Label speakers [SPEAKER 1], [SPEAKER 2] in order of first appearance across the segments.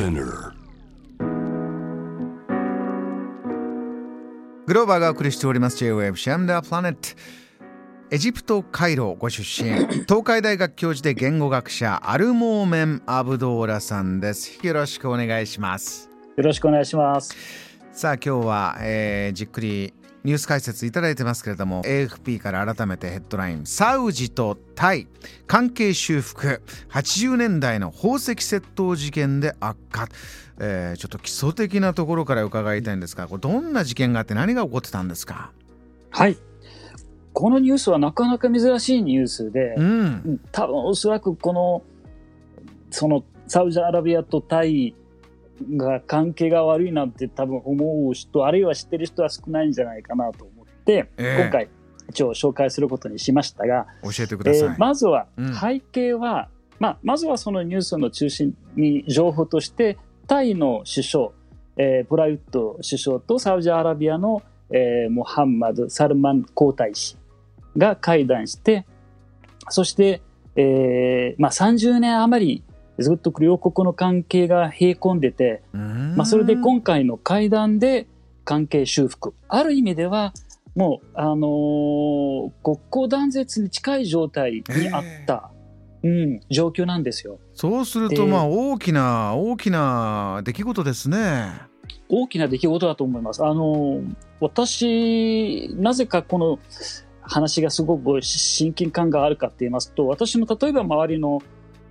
[SPEAKER 1] Spinner.
[SPEAKER 2] グローバーがお送りしております。J-Wave シャムダープラネットエジプト・カイロご出身。東海大学教授で言語学者アルモーメン・アブドーラさんです。よろしくお願いします。
[SPEAKER 3] よろしくお願いします。
[SPEAKER 2] さあ今日は、えーじっくりニュース解説いただいてますけれども AFP から改めてヘッドライン。サウジとタイ。関係修復。80年代の宝石窃盗事件で悪化、えーちょっと基礎的なところから伺いたいんですがこれどんな事件があって何が起こってたんですか？
[SPEAKER 3] はい。このニュースはなかなか珍しいニュースで、
[SPEAKER 2] うん。
[SPEAKER 3] うん。多分おそらくこのそのサウジアラビアとタイが関係が悪いなんて多分思う人あるいは知ってる人は少ないんじゃないかなと思って、
[SPEAKER 2] ええ。
[SPEAKER 3] 今回一応紹介することにしましたが、
[SPEAKER 2] 教えてください、
[SPEAKER 3] えーまずは
[SPEAKER 2] うん
[SPEAKER 3] 背景は、まあ、まずはそのニュースの中心に情報としてタイの首相、えープラユット首相とサウジアラビアの、えーモハンマド・サルマン皇太子が会談してそして、えーまあ、30年余りずっと両国の関係が冷え込んでて、
[SPEAKER 2] うん
[SPEAKER 3] まあ、それで今回の会談で関係修復。ある意味では、もう、あのー国交断絶に近い状態にあった、うん、状況なんですよ。
[SPEAKER 2] そうすると
[SPEAKER 3] で
[SPEAKER 2] まあ大きな大きな出来事ですね。
[SPEAKER 3] 大きな出来事だと思います。あのー私、なぜかこの話がすごく親近感があるかって言いますと、私の例えば周りの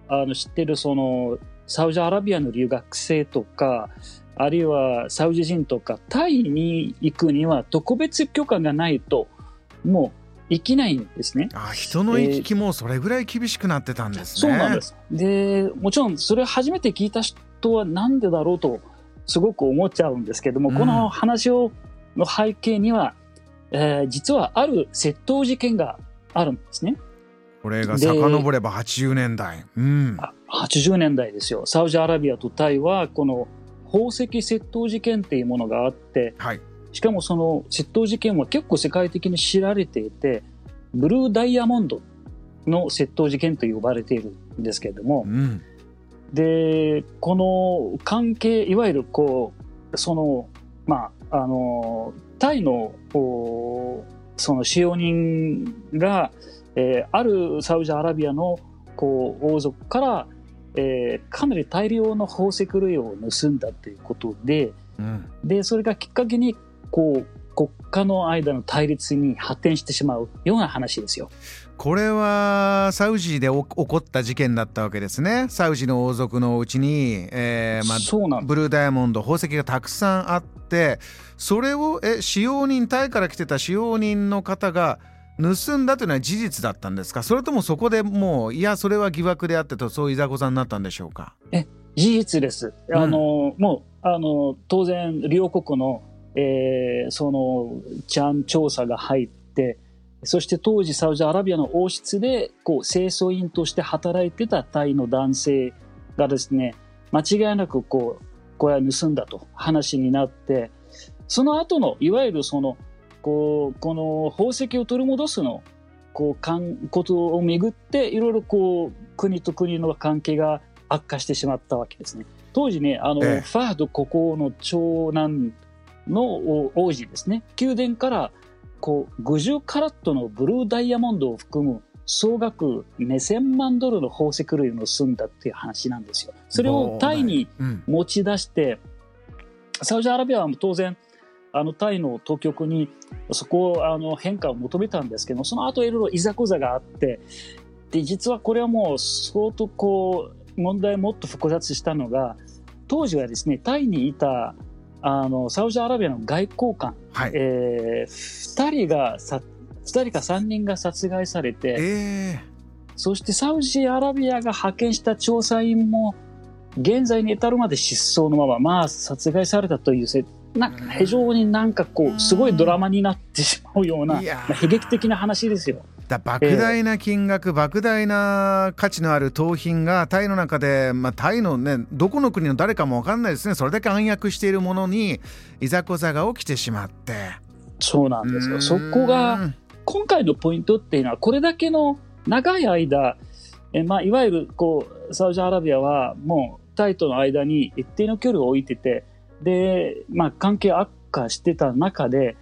[SPEAKER 3] あの知ってるそのサウジアラビアの留学生とか、あるいはサウジ人とか、タイに行くには特別許可がないと、もう行けないんですね。
[SPEAKER 2] あ人の行き来もそれぐらい厳しくなってたんですね。
[SPEAKER 3] そうなんです。で、もちろんそれ初めて聞いた人はなんでだろうとすごく思っちゃうんですけども、
[SPEAKER 2] うん
[SPEAKER 3] この話をの背景には、えー実はある窃盗事件があるんですね。
[SPEAKER 2] これが遡れば80年代。うん。
[SPEAKER 3] あ80年代ですよ。サウジアラビアとタイはこの宝石窃盗事件っていうものがあって、
[SPEAKER 2] はい。
[SPEAKER 3] しかもその窃盗事件は結構世界的に知られていて、ブルーダイヤモンドの窃盗事件と呼ばれているんですけれども
[SPEAKER 2] う、ん。
[SPEAKER 3] で、この関係、いわゆるこう、その、まあ、あの、タイの、その使用人が、えーあるサウジアラビアの、こう、王族から、えーかなり大量の宝石類を盗んだということで、
[SPEAKER 2] うん。
[SPEAKER 3] で、それがきっかけに、こう、国家の間の対立に発展してしまうような話ですよ。
[SPEAKER 2] これはサウジでお起こった事件だったわけですね。サウジの王族のうちに、えーまあ、ブルーダイヤモンド宝石がたくさんあってそれをえ使用人タイから来てた使用人の方が盗んだというのは事実だったんですか？それともそこでもういやそれは疑惑であってとそういざこざになったんでしょうか？
[SPEAKER 3] 事実です。
[SPEAKER 2] うん
[SPEAKER 3] あの、もう、あの、当然、両国の、えーその、治安調査が入って、そして当時サウジアラビアの王室で、こう、清掃員として働いてたタイの男性がですね、間違いなく、こう、これは盗んだと話になって、その後の、いわゆるその、こう、この宝石を取り戻すの、こう、かん、ことをめぐって、いろいろこう、国と国の関係が悪化してしまったわけですね。当時ね、あの、
[SPEAKER 2] ええ
[SPEAKER 3] ファード国王の長男のお王子ですね、宮殿から、こう、50カラットのブルーダイヤモンドを含む総額2000万ドルの宝石類を盗んだっていう話なんですよ。それをタイに
[SPEAKER 2] うん。
[SPEAKER 3] 持ち出して、サウジアラビアは当然、あのタイの当局にそこをあの変化を求めたんですけど、その後いろいろいざこざがあって、で、実はこれはもう相当こう、問題をもっと複雑したのが、当時はですね、タイにいたあのサウジアラビアの外交官、
[SPEAKER 2] はい。
[SPEAKER 3] えー、2人がさ、二人か3人が殺害されて、
[SPEAKER 2] え
[SPEAKER 3] そしてサウジアラビアが派遣した調査員も、現在に至るまで失踪のまま、まあ、殺害されたというせ、な非常になんかこう、すごいドラマになってしまうような、まあ悲劇的な話ですよ。
[SPEAKER 2] だ莫大な金額、莫大な価値のある盗品がタイの中で、まあ、タイのねどこの国の誰かも分かんないですね。それだけ暗躍しているものにいざこざが起きてしまって。
[SPEAKER 3] そうなんですよ。そこが、今回のポイントっていうのは、これだけの長い間、えまあ、いわゆるこうサウジアラビアはもうタイとの間に一定の距離を置いてて、で、まあ、関係悪化してた中で、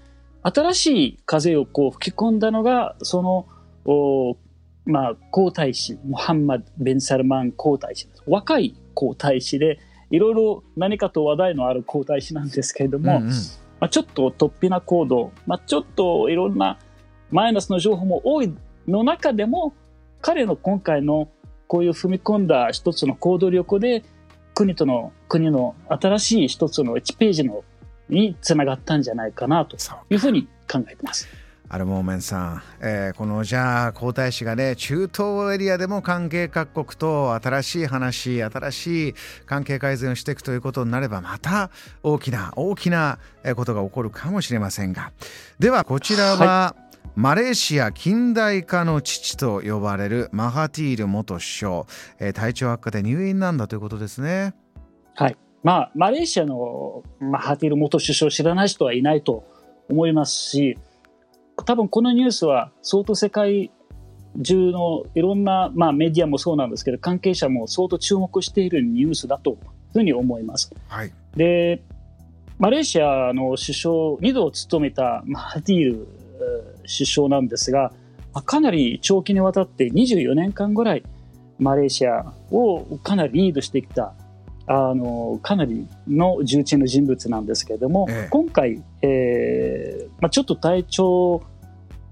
[SPEAKER 3] 新しい風をこう吹き込んだのが、その、おまあ、皇太子、ムハンマド・ベン・サルマン皇太子です。若い皇太子で、いろいろ何かと話題のある皇太子なんですけれども、うんうん、まあ、ちょっと突飛な行動、まあ、ちょっといろんなマイナスの情報も多いの中でも、彼の今回のこういう踏み込んだ一つの行動力で、国との、国の新しい一つの1ページのにつながったんじゃないかなというふうに考えてます。
[SPEAKER 2] アルモーメンさん、えー、このじゃあ皇太子がね中東エリアでも関係各国と新しい話新しい関係改善をしていくということになればまた大きな大きなことが起こるかもしれませんがではこちらは、はいマレーシア近代化の父と呼ばれるマハティール元首相、えー、体調悪化で入院なんだということですね。
[SPEAKER 3] はい。まあ、マレーシアのマハティール元首相を知らない人はいないと思いますし、多分このニュースは相当世界中のいろんな、まあ、メディアもそうなんですけど、関係者も相当注目しているニュースだというふうに思います。
[SPEAKER 2] はい、
[SPEAKER 3] で、マレーシアの首相2度を務めたマハティール首相なんですが、かなり長期にわたって24年間ぐらいマレーシアをかなりリードしてきたあのかなりの重鎮の人物なんですけれども、ええ、今回、えーまあ、ちょっと体調、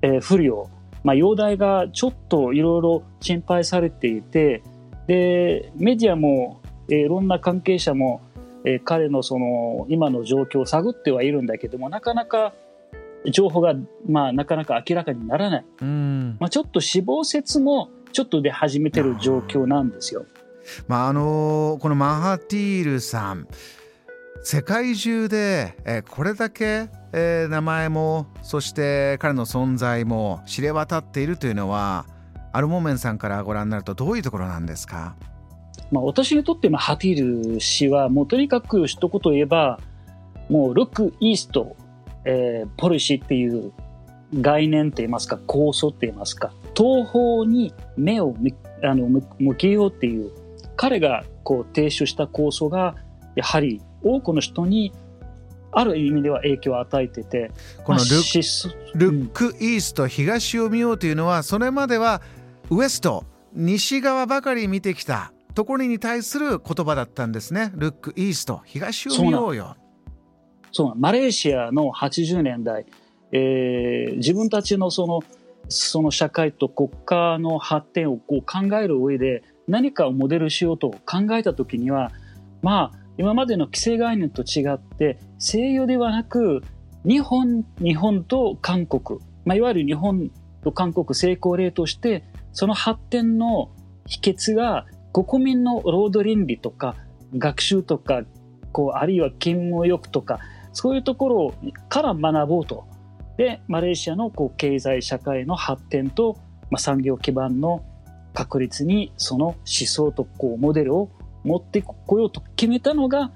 [SPEAKER 3] えー、不良、まあ、容体がちょっといろいろ心配されていてでメディアも、えー、いろんな関係者も、えー、彼のその今の状況を探ってはいるんだけどもなかなか情報が、まあ、なかなか明らかにならない。まあ、ちょっと死亡説もちょっと出始めてる状況なんですよ。
[SPEAKER 2] まあ、あのこのマハティールさん世界中で、えこれだけ、え名前もそして彼の存在も知れ渡っているというのはアルモメンさんからご覧になるとどういうところなんですか、
[SPEAKER 3] まあ、私にとってハティル氏はもうとにかく一言言えばもうルックイーストえー、ポリシーっていう概念といいますか構想といいますか東方に目をあの向けようっていう彼がこう提出した構想がやはり多くの人にある意味では影響を与えてて
[SPEAKER 2] このルッ,、ルックイースト東を見ようというのはそれまではウエスト西側ばかり見てきたところに対する言葉だったんですね。ルックイースト東を見ようよ。
[SPEAKER 3] そうマレーシアの80年代、えー、自分たちのそのその社会と国家の発展をこう考える上で何かをモデルしようと考えた時にはまあ今までの既成概念と違って西洋ではなく日本日本と韓国、まあ、いわゆる日本と韓国成功例としてその発展の秘訣が国民の労働倫理とか学習とかこうあるいは勤務欲とかそういうところから学ぼうと。で、マレーシアのこう経済社会の発展と、まあ、産業基盤の確立にその思想とこうモデルを持ってこようと決めたのが、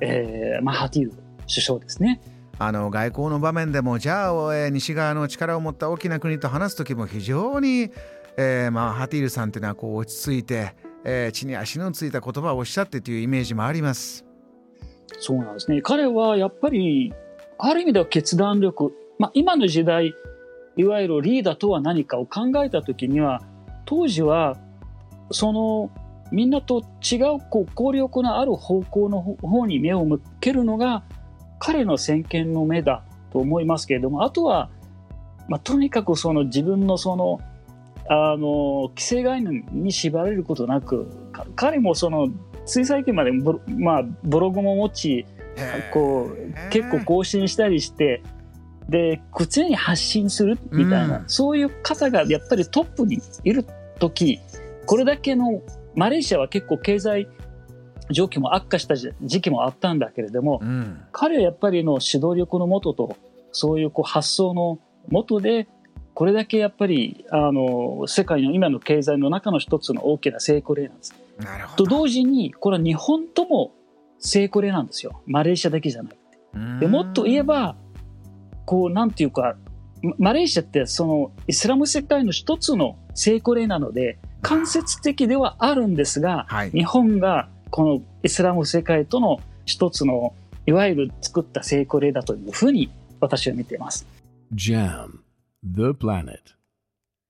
[SPEAKER 3] えー、マハティール首相ですね。
[SPEAKER 2] あの外交の場面でもじゃあ、えー、西側の力を持った大きな国と話す時も非常に、えー、マハティールさんというのはこう落ち着いて、えー、地に足のついた言葉をおっしゃってというイメージもあります。
[SPEAKER 3] そうなんですね。彼はやっぱり、ある意味では決断力、まあ、今の時代、いわゆるリーダーとは何かを考えた時には、当時は、その、みんなと違う、こう、効力のある方向の方に目を向けるのが、彼の先見の目だと思いますけれども、あとは、まあ、とにかくその自分のその、あの、既成概念に縛られることなく、彼もそのつい最近までブ,、まあ、ブログも持ちこう結構更新したりしてで常に発信するみたいな、うん、そういう方がやっぱりトップにいる時これだけのマレーシアは結構経済状況も悪化した時期もあったんだけれども、うん、彼はやっぱりの指導力のもととそういうこう発想のもとでこれだけやっぱりあの世界の今の経済の中の一つの大きな成功例なんです。と同時にこれは日本とも成功例なんですよマレーシアだけじゃなくて。でもっと言えばこうなんていうかマレーシアってそのイスラム世界の一つの成功例なので間接的ではあるんですが、はい、日本がこのイスラム世界との一つのいわゆる作った成功例だというふうに私は見ています。
[SPEAKER 1] JAM The Planet